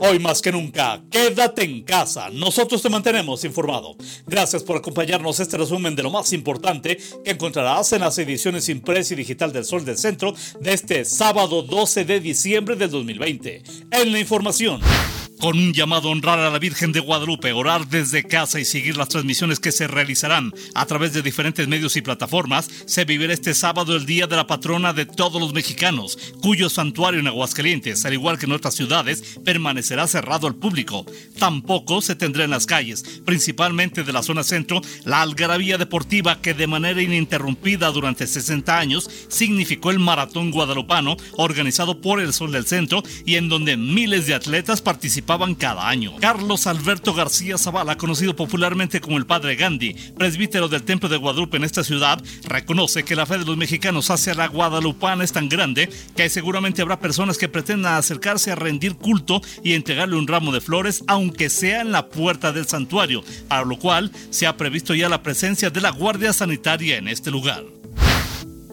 Hoy más que nunca, quédate en casa. Nosotros te mantenemos informado. Gracias por acompañarnos este resumen de lo más importante que encontrarás en las ediciones impresa y digital del Sol del Centro de este sábado 12 de diciembre del 2020. En la información con un llamado a honrar a la Virgen de Guadalupe, orar desde casa y seguir las transmisiones que se realizarán a través de diferentes medios y plataformas, se vivirá este sábado el Día de la Patrona de todos los mexicanos, cuyo santuario en Aguascalientes, al igual que en otras ciudades, permanecerá cerrado al público. Tampoco se tendrá en las calles, principalmente de la zona centro, la algarabía deportiva que de manera ininterrumpida durante 60 años significó el Maratón Guadalupano, organizado por el Sol del Centro y en donde miles de atletas participaron cada año. Carlos Alberto García Zavala, conocido popularmente como el Padre Gandhi, presbítero del Templo de Guadalupe en esta ciudad, reconoce que la fe de los mexicanos hacia la guadalupana es tan grande que seguramente habrá personas que pretendan acercarse a rendir culto y entregarle un ramo de flores, aunque sea en la puerta del santuario, para lo cual se ha previsto ya la presencia de la Guardia Sanitaria en este lugar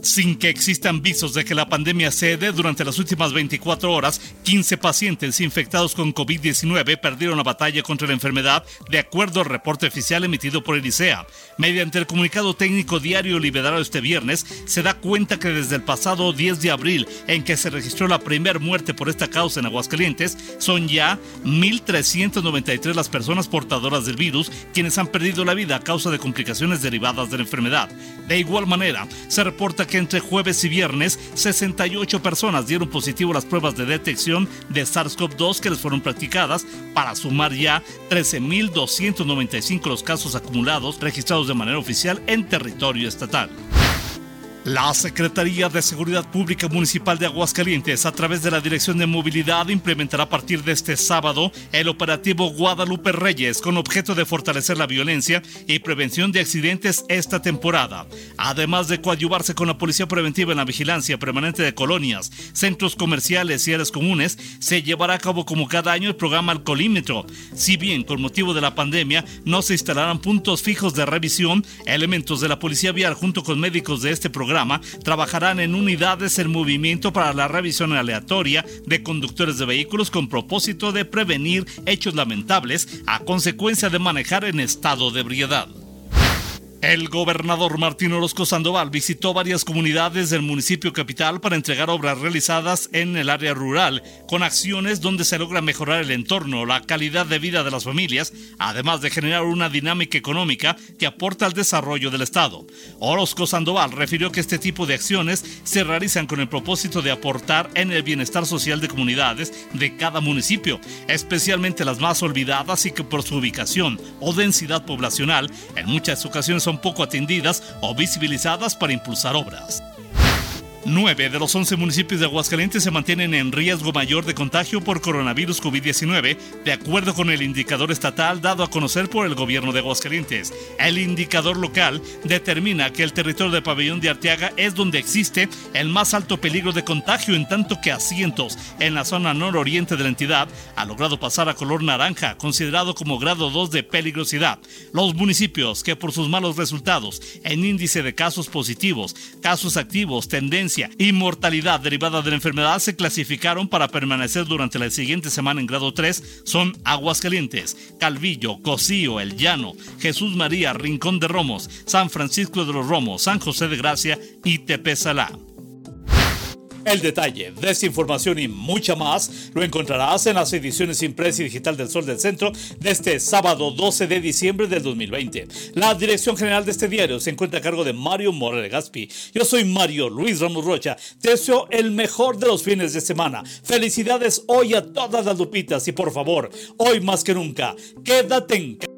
sin que existan visos de que la pandemia cede durante las últimas 24 horas, 15 pacientes infectados con COVID-19 perdieron la batalla contra la enfermedad, de acuerdo al reporte oficial emitido por el ICEA. Mediante el comunicado técnico diario liberado este viernes, se da cuenta que desde el pasado 10 de abril, en que se registró la primera muerte por esta causa en Aguascalientes, son ya 1.393 las personas portadoras del virus quienes han perdido la vida a causa de complicaciones derivadas de la enfermedad. De igual manera, se reporta que entre jueves y viernes 68 personas dieron positivo las pruebas de detección de SARS-CoV-2 que les fueron practicadas para sumar ya 13.295 los casos acumulados registrados de manera oficial en territorio estatal. La Secretaría de Seguridad Pública Municipal de Aguascalientes, a través de la Dirección de Movilidad, implementará a partir de este sábado el operativo Guadalupe Reyes con objeto de fortalecer la violencia y prevención de accidentes esta temporada. Además de coadyuvarse con la Policía Preventiva en la vigilancia permanente de colonias, centros comerciales y áreas comunes, se llevará a cabo como cada año el programa Alcolímetro. Si bien con motivo de la pandemia no se instalarán puntos fijos de revisión, elementos de la Policía Vial junto con médicos de este programa trabajarán en unidades en movimiento para la revisión aleatoria de conductores de vehículos con propósito de prevenir hechos lamentables a consecuencia de manejar en estado de ebriedad. El gobernador Martín Orozco Sandoval visitó varias comunidades del municipio capital para entregar obras realizadas en el área rural, con acciones donde se logra mejorar el entorno, la calidad de vida de las familias, además de generar una dinámica económica que aporta al desarrollo del Estado. Orozco Sandoval refirió que este tipo de acciones se realizan con el propósito de aportar en el bienestar social de comunidades de cada municipio, especialmente las más olvidadas y que por su ubicación o densidad poblacional en muchas ocasiones son poco atendidas o visibilizadas para impulsar obras. Nueve de los 11 municipios de Aguascalientes se mantienen en riesgo mayor de contagio por coronavirus COVID-19, de acuerdo con el indicador estatal dado a conocer por el gobierno de Aguascalientes. El indicador local determina que el territorio de Pabellón de Arteaga es donde existe el más alto peligro de contagio, en tanto que asientos en la zona nororiente de la entidad ha logrado pasar a color naranja, considerado como grado 2 de peligrosidad. Los municipios que por sus malos resultados en índice de casos positivos, casos activos, tendencia y mortalidad derivada de la enfermedad se clasificaron para permanecer durante la siguiente semana en grado 3 son Aguascalientes, Calvillo, Cocío, El Llano, Jesús María, Rincón de Romos, San Francisco de los Romos, San José de Gracia y Tepesalá. El detalle de esta información y mucha más lo encontrarás en las ediciones impresa y digital del Sol del Centro de este sábado 12 de diciembre del 2020. La dirección general de este diario se encuentra a cargo de Mario Morel Gaspi. Yo soy Mario Luis Ramos Rocha. Te deseo el mejor de los fines de semana. Felicidades hoy a todas las lupitas y por favor, hoy más que nunca, quédate en casa.